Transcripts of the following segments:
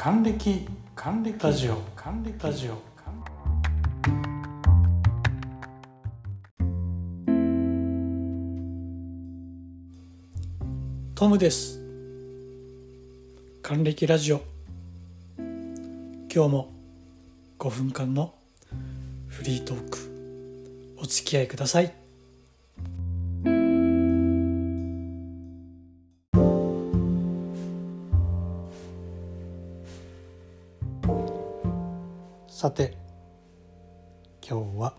還暦還暦。ラジオ。還暦。ラジオ。トムです。還暦ラジオ。今日も5分間のフリートークお付き合いくださいさて今日は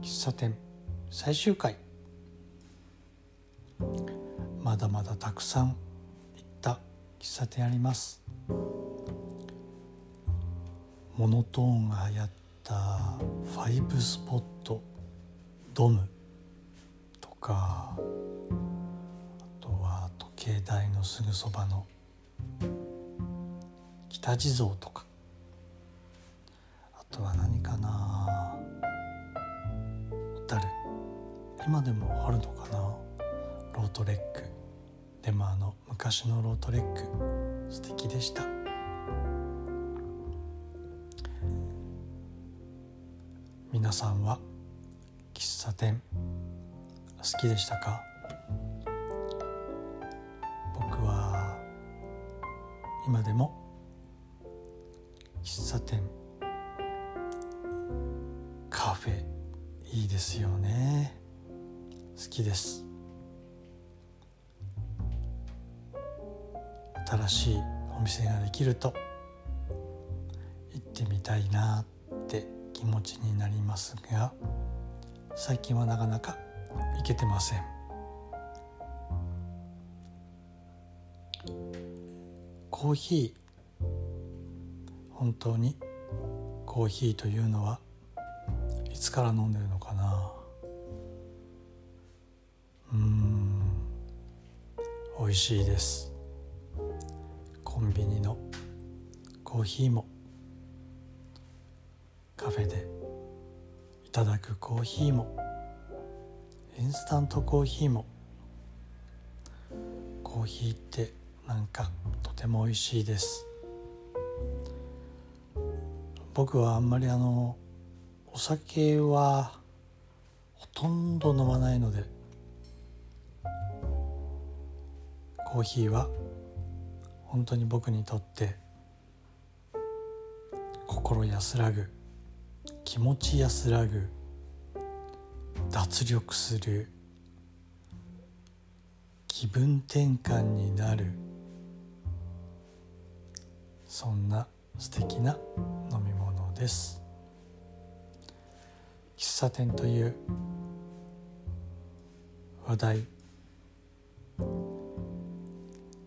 喫茶店最終回。まだまだたくさん行った喫茶店あります。モノトーンが流行ったファイブスポットドムとかあとは時計台のすぐそばの北地蔵とか。とは何かな？今でもあるのかな？ロートレック。でもあの昔のロートレック。素敵でした。皆さんは？喫茶店。好きでしたか？僕は今でも？喫茶店。カフェ。いいですよね。好きです。新しいお店ができると。行ってみたいなって気持ちになりますが最近はなかなか行けてません。コーヒー。本当にコーヒーというのはいつから飲んでるのかな？うん。美味しいです。コンビニのコーヒーも。カフェでいただくコーヒーも。インスタントコーヒーも。コーヒーってなんかとても美味しいです。僕はあんまりあのお酒はほとんど飲まないのでコーヒーは本当に僕にとって心安らぐ気持ち安らぐ脱力する気分転換になるそんな素敵な飲み物です。喫茶店という話題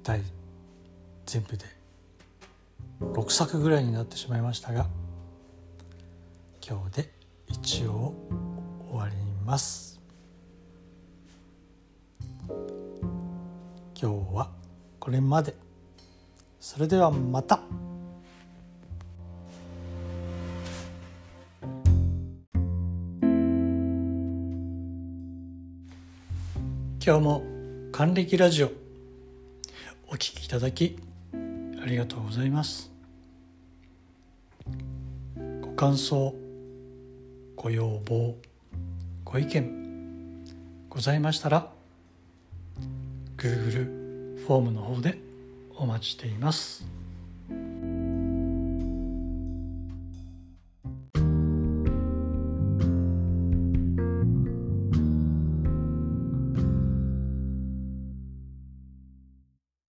第全部で6作ぐらいになってしまいましたが今日で一応終わります。今日はこれまで。それではまた。今日も還暦ラジオお聞きいただきありがとうございますご感想ご要望ご意見ございましたら Google フォームの方でお待ちしています。